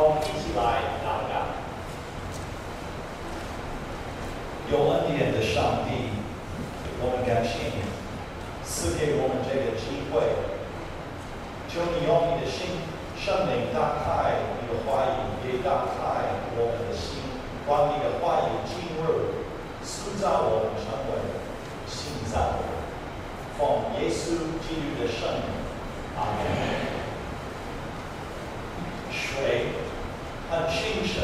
们一起来祷告。有恩典的上帝，我们感谢你赐给我们这个机会，求你用你的心圣灵打开你的话语，也打开我们的心，把你的话语进入，塑造我们成为心脏。奉耶稣基督的圣名，阿门。水。很清澈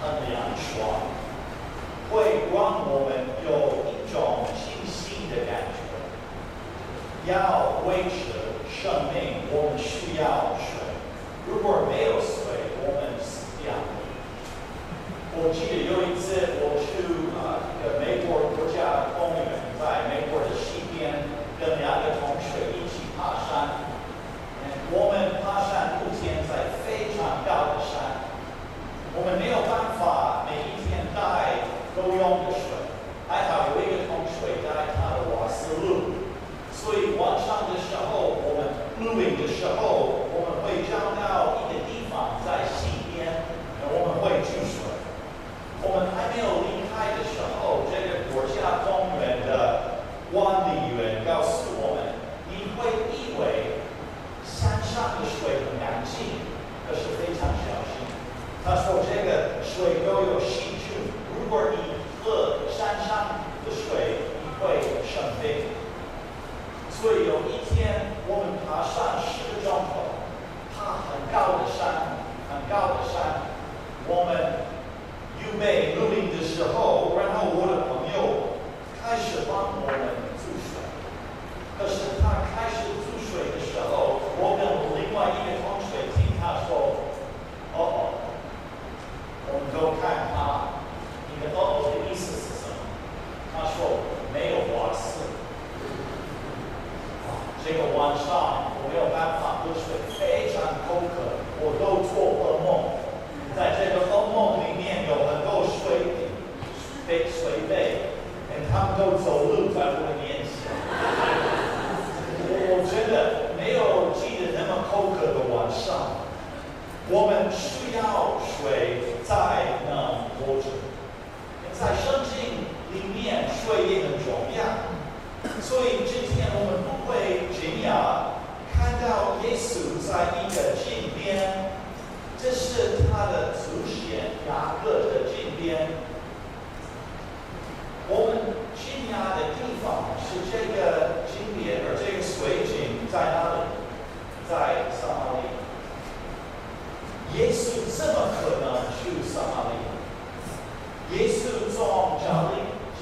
很凉爽会让我们有一种清新的感觉。要维持生命我们需要水。如果没有水我们死掉。我记得有一次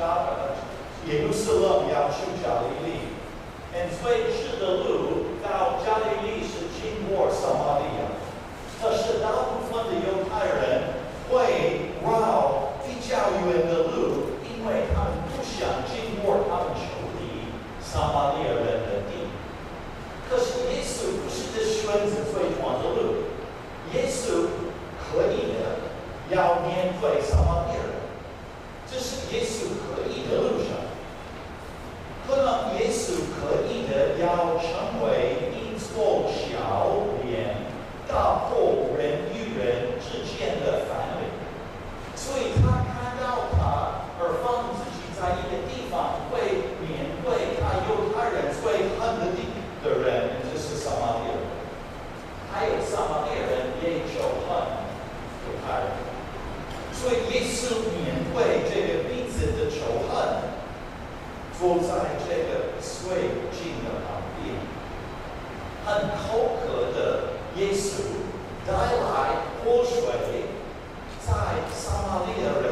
Java 耶路撒冷要去加利利，and 所以使得路到加利利是经过什么？坐在这个水井的旁边，很口渴的耶稣带来泼水，在撒玛利亚的。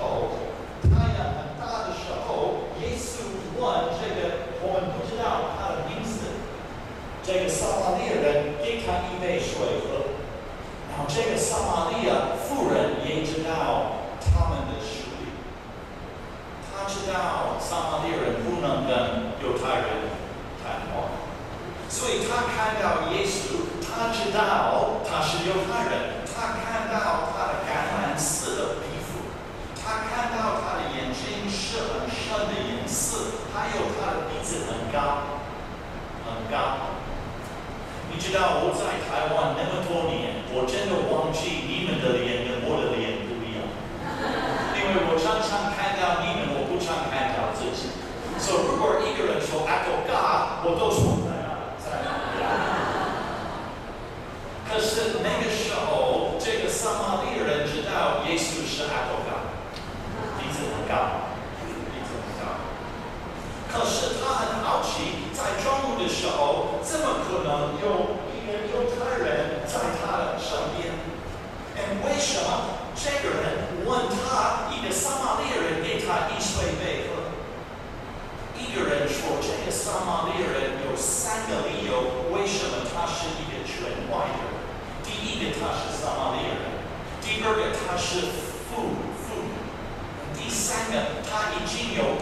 候，太阳很大的时候，耶稣问这个我们不知道他的名字，这个撒玛利亚人给他一杯水喝。然后这个撒玛利亚妇人也知道他们的实力，他知道撒玛利亚人不能跟犹太人谈话，所以他看到耶稣，他知道他是犹太人，他看到他的橄榄色的皮肤，他看到他的眼睛是很深的颜色，还有他的鼻子很高，很高。你知道我在台湾那么多年，我真的忘记你们的脸跟我的脸不一样，因为我常常看到你们，我不常看到自己。所以如果一个人说阿多嘎，我都说在哪在哪里。可是那个时候，这个撒玛利人知道耶稣是阿多嘎，鼻子很高，鼻子很高。可是他很好奇，在中午的时候，怎么可能有？犹太人在他的身边，哎，为什么这个人问他一个撒玛利亚人给他一水杯喝？一个人说这个撒玛利亚人有三个理由，为什么他是一个权外人？第一个他是撒玛利亚人，第二个他是富富，第三个他已经有。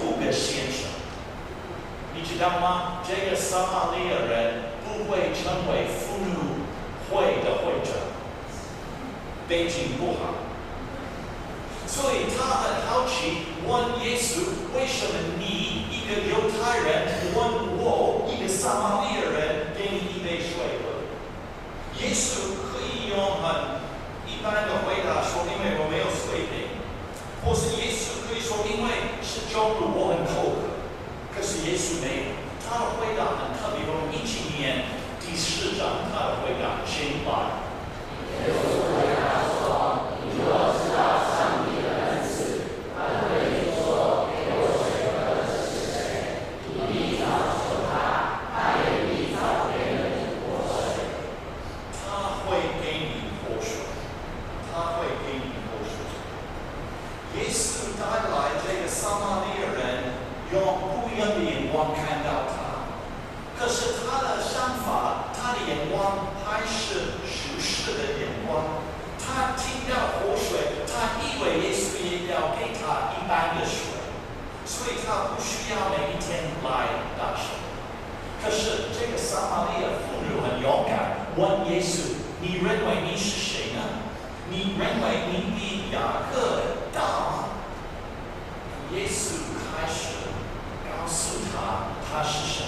知道吗？这个撒玛利亚人。不会成为妇女会的会长，背景不好，所以他很好奇，问耶稣：为什么你一个犹太人问我一个撒玛利亚人给你一杯水喝？耶稣可以用很一般的回答说：因为我没有水杯，或是耶稣可以说：因为是中午我很。也许没有。他的回答很特别，我们一七年第四章他的回答，先把。耶稣回答说：“你若知道上帝的恩赐，他对你说给我水喝的是谁，你必早求他，他也必早给你活水。他会给你活水，他会给你活水。耶稣带来这个撒玛利亚人，用不一样的眼光看到他。”可是他的想法，他的眼光还是属世的眼光。他听到活水，他以为耶稣也要给他一般的水，所以他不需要每一天来打水。可是这个撒玛利亚妇女很勇敢，问耶稣：“你认为你是谁呢？你认为你比雅各大吗？”耶稣开始告诉他他是谁。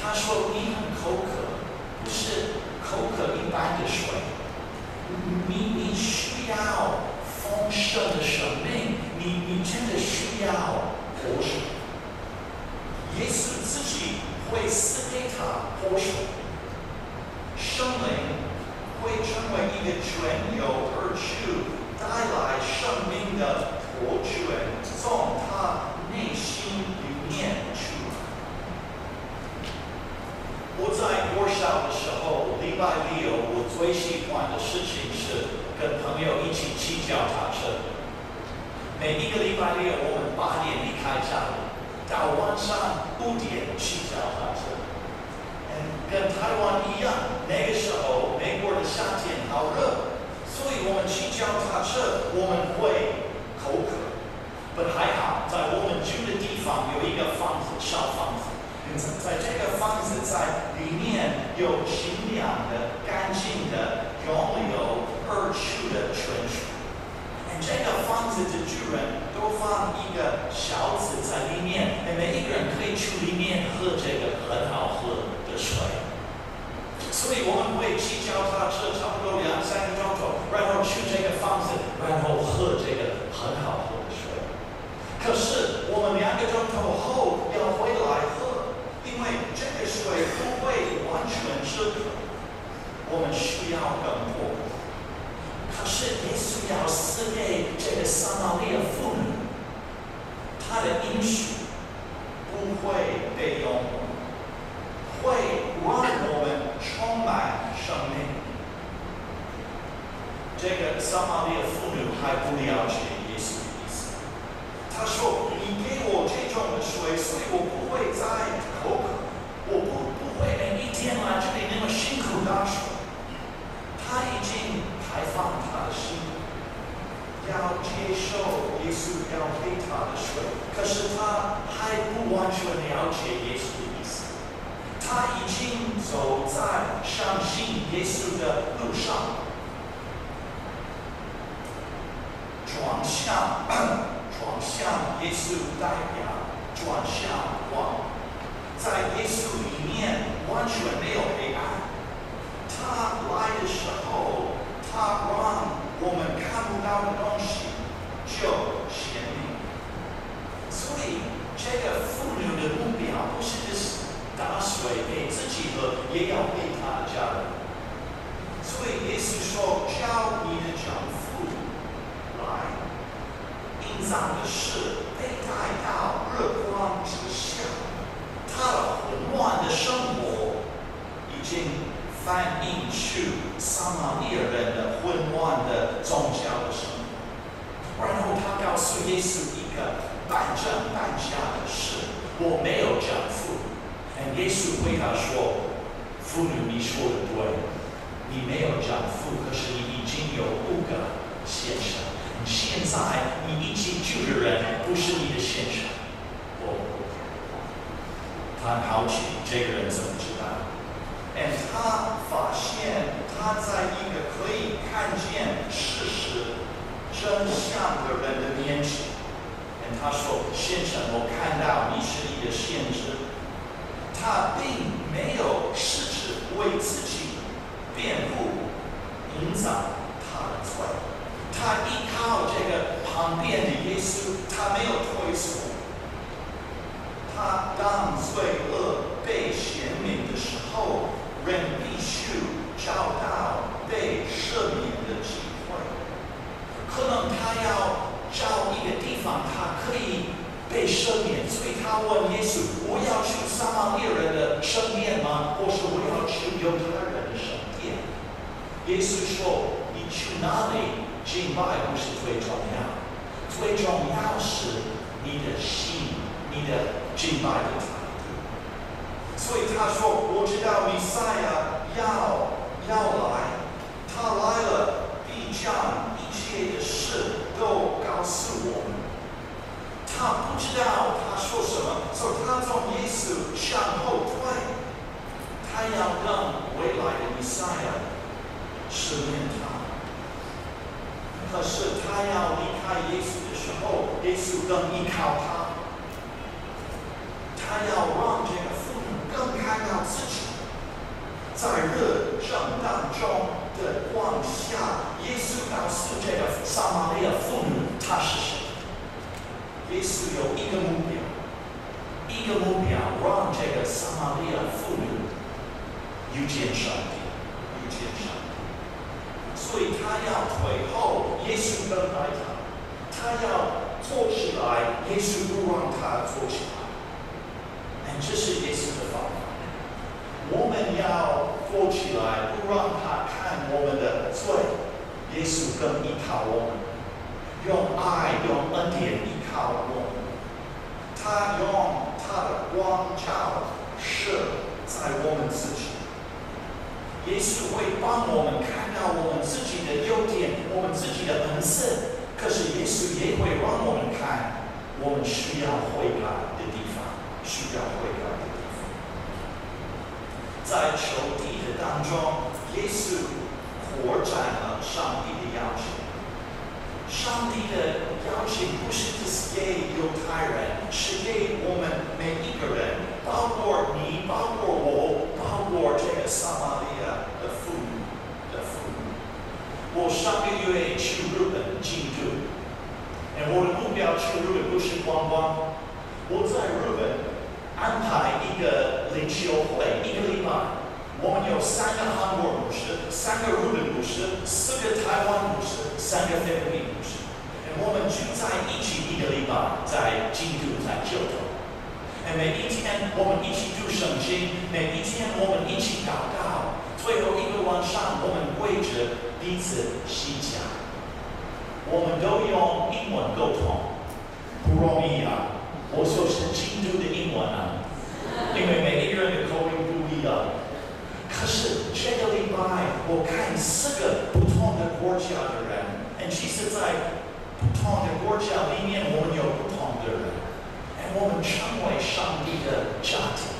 他说：“你很口渴，不是口渴一般的水，你你需要丰盛的生命，你你真的需要活水。耶稣自己会赐给他活水，生命会成为一个泉源而去，带来生命的活泉，从他礼拜六我最喜欢的事情是跟朋友一起去脚踏车。每一个礼拜六我们八点离开家到晚上五点去脚踏车。跟台湾一样那个时候美国的夏天好热所以我们去脚踏车我们会口渴。不还好在我们住的地方有一个房子小房子。在这个房子在里面有清凉的、干净的、拥有二处的泉水。这个房子的主人都放一个小子在里面，每一个人可以去里面喝这个很好喝的水。所以我们会骑脚踏车差不多两三个钟头，然后去这个房子，然后喝这个很好喝的水。可是我们两个钟头后要回来喝，因为这个水不会完全止渴，我们需要更多。可是耶稣要赐给这个撒玛利亚妇女，她的应许不会被用，会让我们。充满生命。这个撒玛利亚妇女还不了解。他说：“你给我这种的水，所以我不会再口渴，我不不会每一天来这里那么辛苦打水。”他已经开放他的心，要接受耶稣要给他的水，可是他还不完全了解耶稣的意思。他已经走在相信耶稣的路上，转向转向耶稣代表，转向光，在耶稣里面完全没有黑暗。他来的时候，他让我们看不到的东西就显明。所以，这个妇女的目标不是。打水给自己喝，也要给他的家人。所以耶稣说：“叫你的丈夫来，隐藏的事被带到日光之下。他的混乱的生活已经反映出撒玛利亚人的混乱的宗教的生活。然后他告诉耶稣一个半真半假的事：我没有丈夫。”耶稣回答说：“妇女，你说的对，你没有丈夫，可是你已经有五个先生。现在你已经住的人不是你的先生。”哦，他很好奇这个人怎么知道？哎，他发现他在一个可以看见事实真相的人的面前。哎，他说：“先生，我看到你是一个先知。”他并没有试着为自己辩护，隐藏他的罪。他依靠这个旁边的耶稣，他没有退缩。他当罪恶被显明的时候，人必须找到被赦免的机会。可能他要找一个地方，他可以。被赦免，所以他问耶稣：“我要去撒玛利人的圣殿吗？或是我要去犹太人的圣殿？”耶稣说：“你去哪里敬拜不是最重要，最重要是你的心，你的敬拜的态度。”所以他说：“我知道弥赛亚要要来，他来了，必将一切的事都告诉我。”他不知道他说什么，所以他从耶稣向后退，他要让未来的弥赛亚试验他。可是他要离开耶稣的时候，耶稣更依靠他。他要让这个妇女更看到自己，在热正当中的光下，耶稣告诉这个撒玛利亚妇女，他是谁？耶稣有一个目标，一个目标，让这个撒玛利亚妇女遇见上帝，遇见上帝。所以他要退后，耶稣等待他；他要坐起来，耶稣不让他坐起来。哎，这是耶稣的方法。我们要坐起来，不让他看我们的罪。耶稣更依靠我们，用爱，用恩典。靠我，他用他的光照射在我们自己。耶稣会帮我们看到我们自己的优点，我们自己的恩赐，可是耶稣也会让我们看我们需要悔改的地方，需要悔改的地方。在仇敌的当中，耶稣活占了上帝的要求。上帝的邀请不是只给犹太人，是给我们每一个人，包括你，包括我，包括这个撒玛利亚的妇女的妇女。我上个月去日本京都，我的目标去日本不是观光，我在日本安排一个灵修会，一个礼拜。我们有三个韩国牧师，三个日本牧师，四个台湾牧师，三个菲律宾牧师。我们聚在一起一个礼拜，在京都，在京都。每一天我们一起读圣经，每一天我们一起祷告。最后一个晚上，我们跪着彼此洗脚。我们都用英文沟通，不容易啊！我说是京都的英文啊，因为每一个人的口音不一样。可是这个礼拜，我看四个不同的国家的人，其实，在不同的国家里面，我们有不同的人，我们成为上帝的家庭。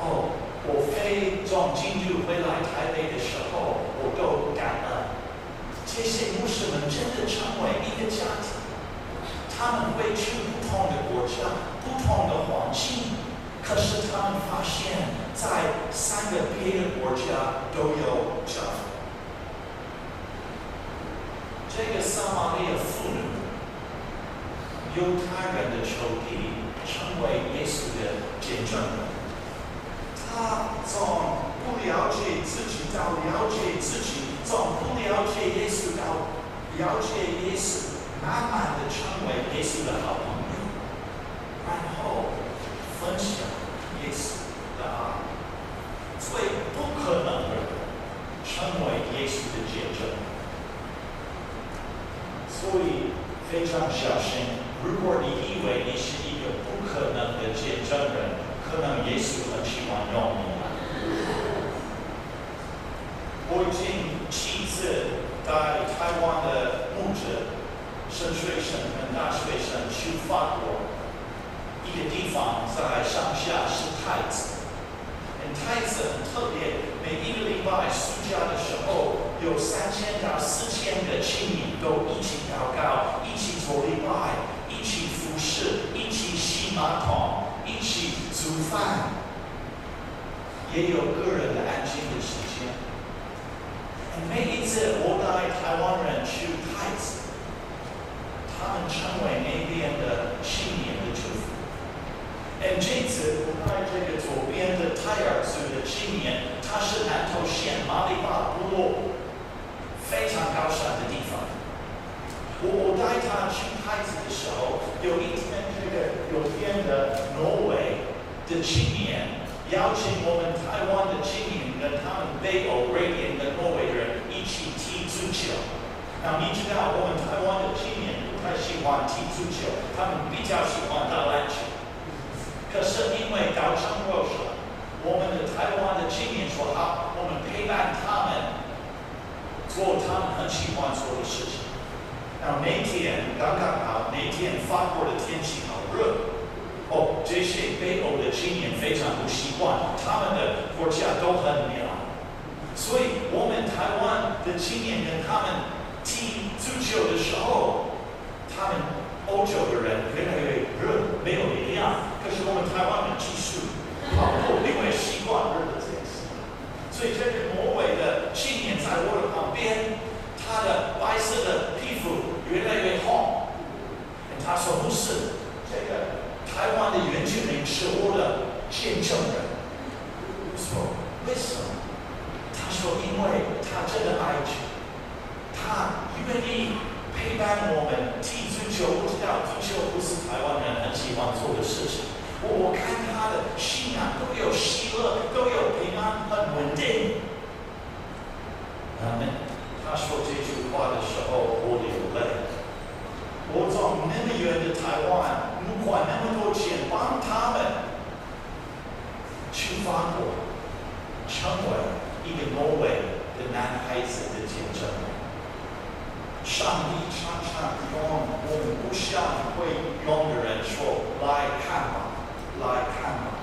哦，我飞从京都回来台北的时候，我都感恩，这些牧师们真的成为一个家庭。他们会去不同的国家，不同的环境。可是他们发现，在三个别的国家都有教会。这个撒玛利亚妇女，犹太人的仇敌，成为耶稣的见证人。他从不了解自己到了解自己，从不了解耶稣到了解耶稣，慢慢的成为耶稣的好朋友，然后分享。耶稣的爱，最不可能的成为耶稣的见证。所以非常小心，如果你以为你是一个不可能的见证人，可能耶稣很喜欢用你。我已经七次带台湾的牧者、神学生跟大学生去法国。一个地方在上下是太子，太子很特别。每一个礼拜暑假的时候，有三千到四千个青年都一起祷告，一起做礼拜，一起服侍，一起洗马桶，一起煮饭，也有个人的安静的时间。每一次我带台湾人去太子，他们成为那边的青年的祝福。哎，这次我带这个左边的泰尔族的青年，他是南投县马里巴部落非常高山的地方。我我带他去太子的时候，有一天这个右边的挪威的青年邀请我们台湾的青年跟他们北欧瑞典的挪威人一起踢足球。那你知道我们台湾的青年不太喜欢踢足球，他们比较喜欢打篮球。可是因为高强弱手，我们的台湾的青年说好，我们陪伴他们做他们很喜欢做的事情。那那天刚刚好，那天法国的天气好热，哦，这些北欧的青年非常不习惯，他们的国家都很凉，所以我们台湾的青年跟他们踢足球的时候，他们欧洲的人越来越热，没有力量。可是我们台湾的技术跑步，因为习惯热的天气，所以这个挪威的青年在我的旁边，他的白色的皮肤越来越红。他说：“不是，这个台湾的原住民是我的见证人。”我说：“为什么？”他说：“因为他真的爱主，他愿意陪伴我们踢足球。我知道足球不是台湾人很喜欢做的事情。”我看他的信仰都有喜乐，都有平安，很稳定。他们他说这句话的时候，我流泪。我从那么远的台湾，不花那么多钱帮他们去法国，成为一个挪威的男孩子的见证。上帝常常用我们不像会用的人说：“来看吧，来看吧。”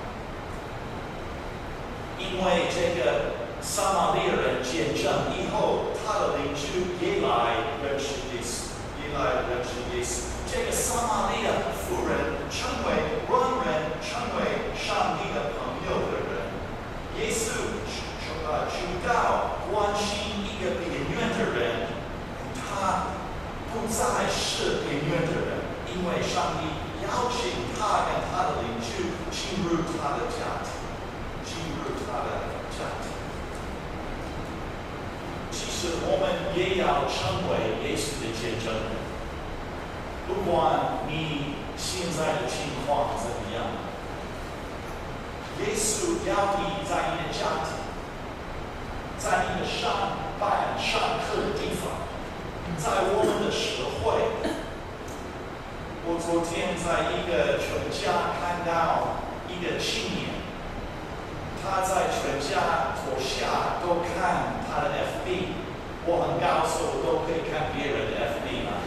因为这个撒玛利亚人见证以后，他的邻居也来认识耶稣，也来认识耶稣。这个撒玛利亚妇人成为外人，成为上帝的朋友的人。耶稣呃知道关心一个边缘的人，他不再是边缘的人，因为上帝邀请他跟他的邻居进入他的家庭，进入他的家庭。其实我们也要成为耶稣的见证人，不管你现在的情况怎么样。耶稣要你在你的家庭，在你的上班、上课的地方，在我们的社会。我昨天在一个全家看到一个青年，他在全家坐下都看他的 FB。我很高兴，我都可以看别人的 FB 嘛。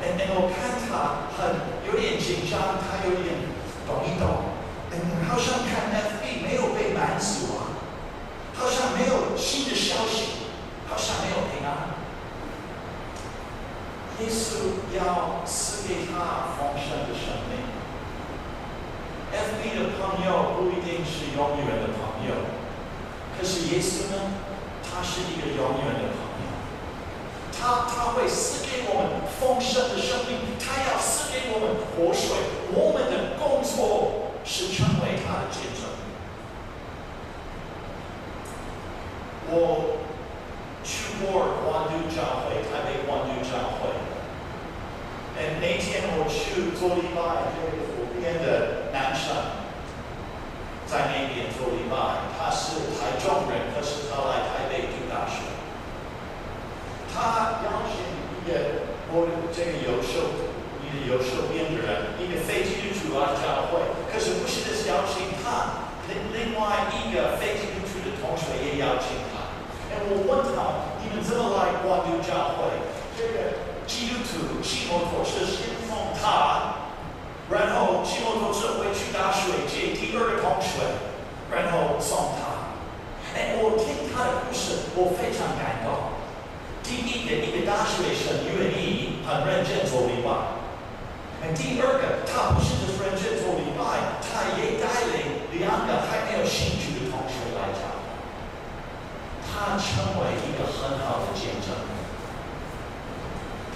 哎哎，我看他很有点紧张，他有点抖一抖。嗯，好像看 FB 没有被满足啊，好像没有新的消息，好像没有平安。耶稣要给他丰盛的生命。FB 的朋友不一定是永远的朋友，可是耶稣呢，他是一个永远的朋友。他他会赐给我们丰盛的生命，他要赐给我们活水，我们的工作。是成为他的见证。我去过关渡教会，台北关渡教会。哎，那天我去做礼拜，这个左边的男生在那边做礼拜，他是台中人，可是他来台北读大学。他邀请一个我这个优秀。有受编的人，一个非基督徒来教会，可是不是的邀请他，另另外一个非基督徒的同学也邀请他。哎，我问他，你们怎么来关渡教会？这个基督徒骑摩托车先送他，然后骑摩托车回去打水接第二个同学，然后送他。哎，我听他的故事，我非常感动。第一个，一个大学生愿意很认真做礼拜。第二个，他不是只认真做礼拜，他也带领两个还没有兴趣的同学来教，他成为一个很好的见证。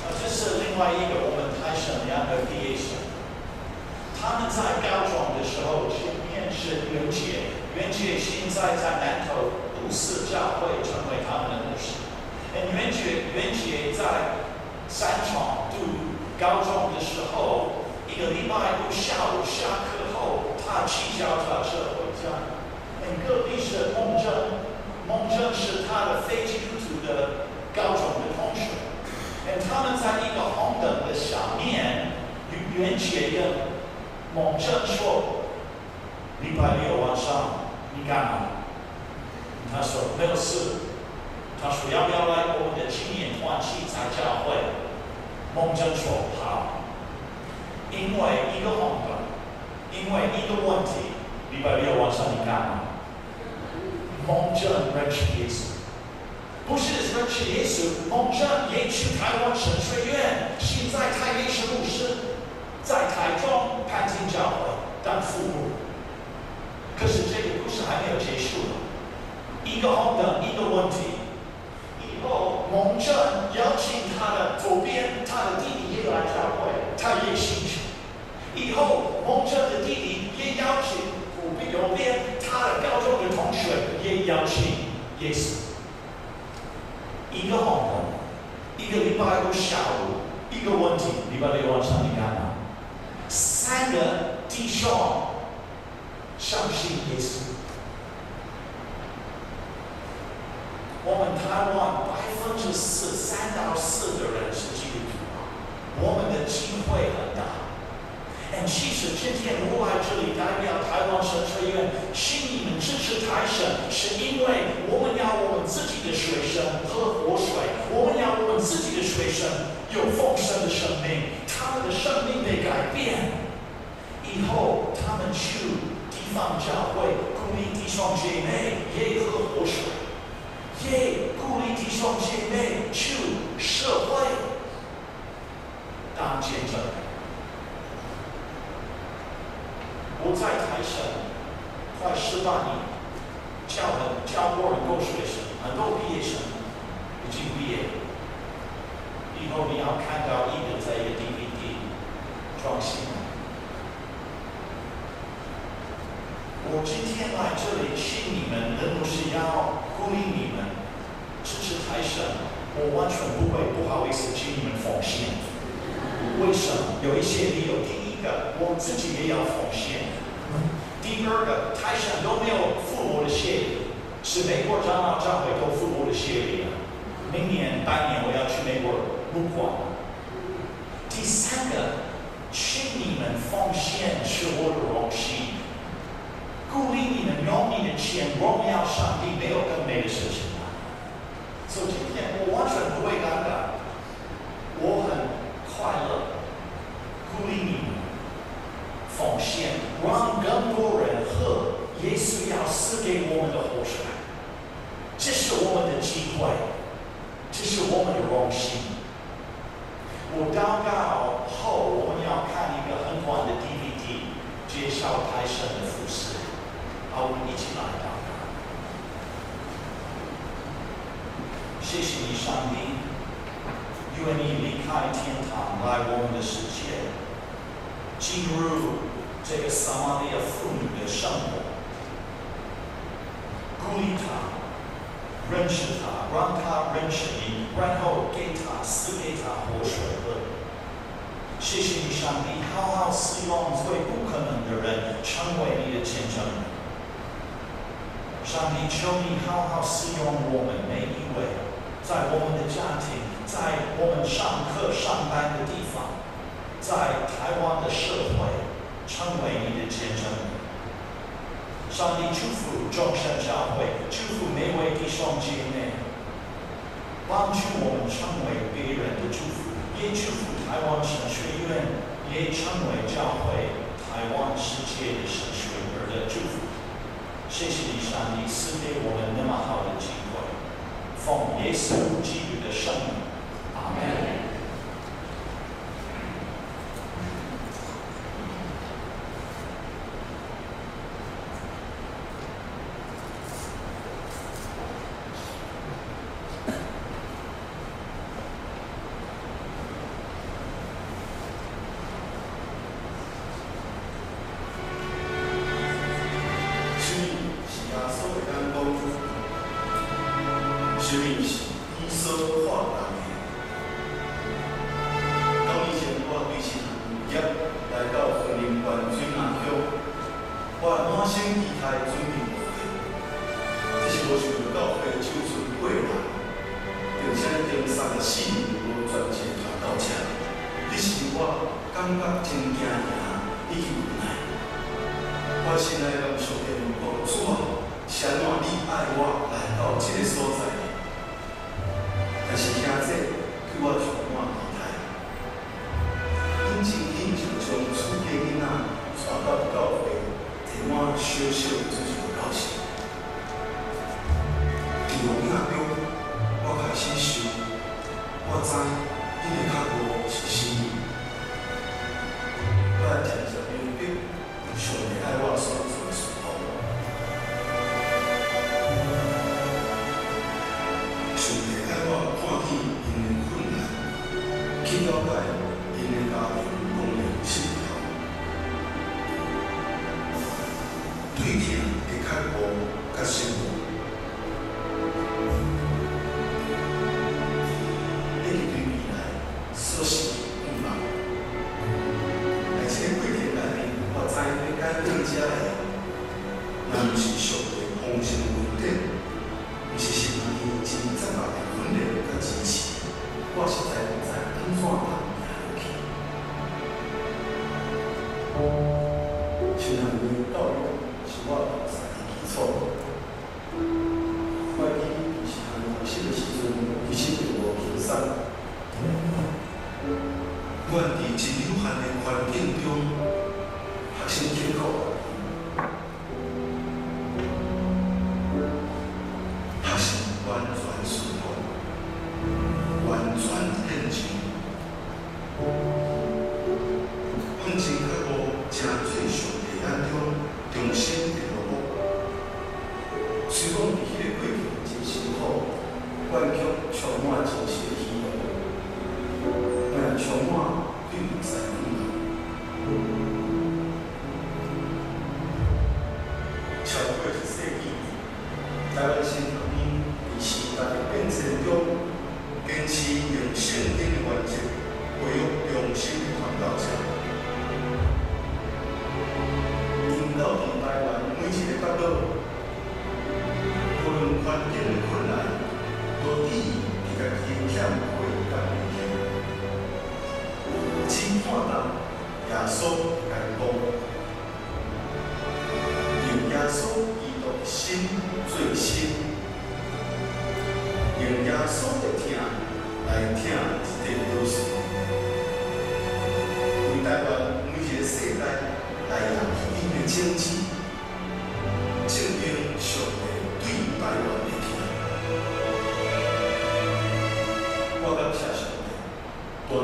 啊，这是另外一个我们台省两个毕业生，他们在高中的时候前面是袁杰，袁杰现在在南投读私教会，成为他们的牧师。袁杰，袁杰在三重读。高中的时候，一个礼拜五下午下课后，他骑脚踏车回家。隔壁是孟正，孟正是他的非基督徒的高中的同学。他们在一个红灯的下面，与袁杰跟孟正说：“礼拜六晚上你干嘛？”他说：“没有事。”他说：“要不要来我们的青年团契在教会？”孟正说：“好，因为一个红灯，因为一个问题，礼拜六晚上你干嘛？”孟正认识耶稣，不是认识耶稣，孟正也去台湾神学院，现在台北是牧师，在台中潘金教会当副牧。可是这个故事还没有结束，一个红灯，一个问题。以后，蒙正邀请他的左边，他的弟弟也来教会，他也信主。以后，蒙正的弟弟也邀请左边、右边他的高中的同学也邀请耶稣。一个红灯，一个礼拜五下午，一个问题，礼拜六晚上你干嘛？三个弟兄相信耶稣。我们台湾百分之四三到四的人是基督徒，我们的机会很大。们。其实今天我来这里代表台湾神学院，请你们支持台神，是因为我们要我们自己的学生喝活水，我们要我们自己的学生有丰盛的生命，他们的生命被改变，以后他们去地方教会，鼓励弟兄姐妹也喝活水，耶鼓励弟兄姐妹去社会当见证。我在台神快十八年，教很教过很多学生，很多毕业生已经毕业。以后你要看到一个在一个 DVD 装新。我今天来这里请你们，并不是要鼓励你们支持台神，我完全不会不好意思请你们奉献。为什么？有一些理由。第一个，我自己也要奉献。第二个，台上都没有付我的谢礼，是美国长老教会都付我的谢礼。明年拜年我要去美国入关。第三个，请你们奉献是我的荣幸，鼓励你们用你的钱荣耀上帝，没有更美的事情了。所以今天我完全不会尴尬，我很快乐，鼓励你们奉献。让更多人喝耶稣要赐给我们的活水，这是我们的机会，这是我们的荣幸。我祷告后，我们要看一个很短的 DVD，介绍台神的服事。好，我们一起来祷告。谢谢你，上帝，因为你离开天堂来我们的世界，进入。这个撒玛利亚妇女的生活，鼓励她，认识她，让她认识你，然后给她赐给她活水喝。谢谢你，上帝，好好使用最不可能的人成为你的见证人。上帝，求你好好使用我们每一位，在我们的家庭，在我们上课上班的地方，在台湾的社会。成为你的见证。上帝祝福众圣教会，祝福每位弟兄姐妹，帮助我们成为别人的祝福，也祝福台湾神学院，也成为教会台湾世界的神学院的祝福。谢谢你，上帝赐给我们那么好的机会，奉耶稣基督的圣名，阿门。ọ̀dọ̀ ọ̀dọ̀ ọ̀fẹ́ tí wọ́n. 关键的困难，都易比较影响会较明显。清看人，耶稣感动，用耶稣基的心最深，用耶稣的听来听一点都事。为台湾每一个世代来人民的经济。